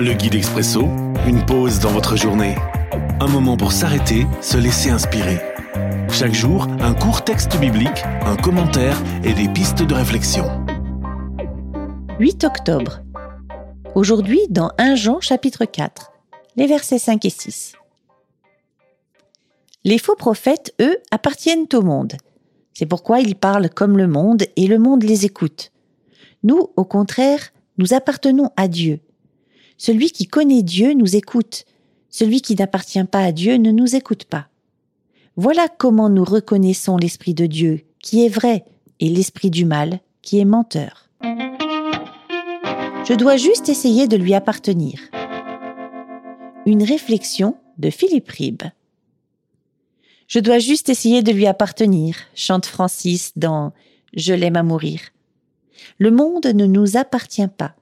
Le guide expresso, une pause dans votre journée. Un moment pour s'arrêter, se laisser inspirer. Chaque jour, un court texte biblique, un commentaire et des pistes de réflexion. 8 octobre. Aujourd'hui, dans 1 Jean chapitre 4, les versets 5 et 6. Les faux prophètes, eux, appartiennent au monde. C'est pourquoi ils parlent comme le monde et le monde les écoute. Nous, au contraire, nous appartenons à Dieu. Celui qui connaît Dieu nous écoute. Celui qui n'appartient pas à Dieu ne nous écoute pas. Voilà comment nous reconnaissons l'Esprit de Dieu, qui est vrai, et l'Esprit du mal, qui est menteur. Je dois juste essayer de lui appartenir. Une réflexion de Philippe Ribbe. Je dois juste essayer de lui appartenir, chante Francis dans Je l'aime à mourir. Le monde ne nous appartient pas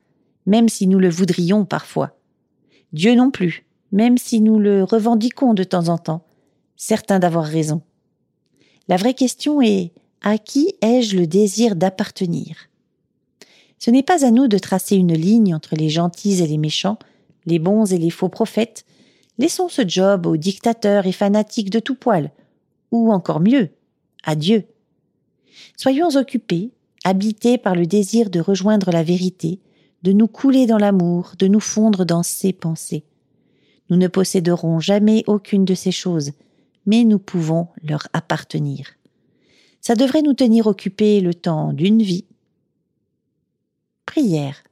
même si nous le voudrions parfois. Dieu non plus, même si nous le revendiquons de temps en temps, certains d'avoir raison. La vraie question est à qui ai-je le désir d'appartenir? Ce n'est pas à nous de tracer une ligne entre les gentils et les méchants, les bons et les faux prophètes. Laissons ce job aux dictateurs et fanatiques de tout poil, ou encore mieux, à Dieu. Soyons occupés, habités par le désir de rejoindre la vérité, de nous couler dans l'amour, de nous fondre dans ses pensées. Nous ne posséderons jamais aucune de ces choses, mais nous pouvons leur appartenir. Ça devrait nous tenir occupés le temps d'une vie. Prière.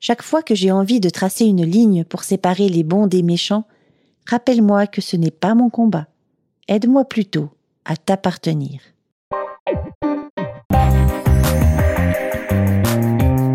Chaque fois que j'ai envie de tracer une ligne pour séparer les bons des méchants, rappelle-moi que ce n'est pas mon combat. Aide-moi plutôt à t'appartenir.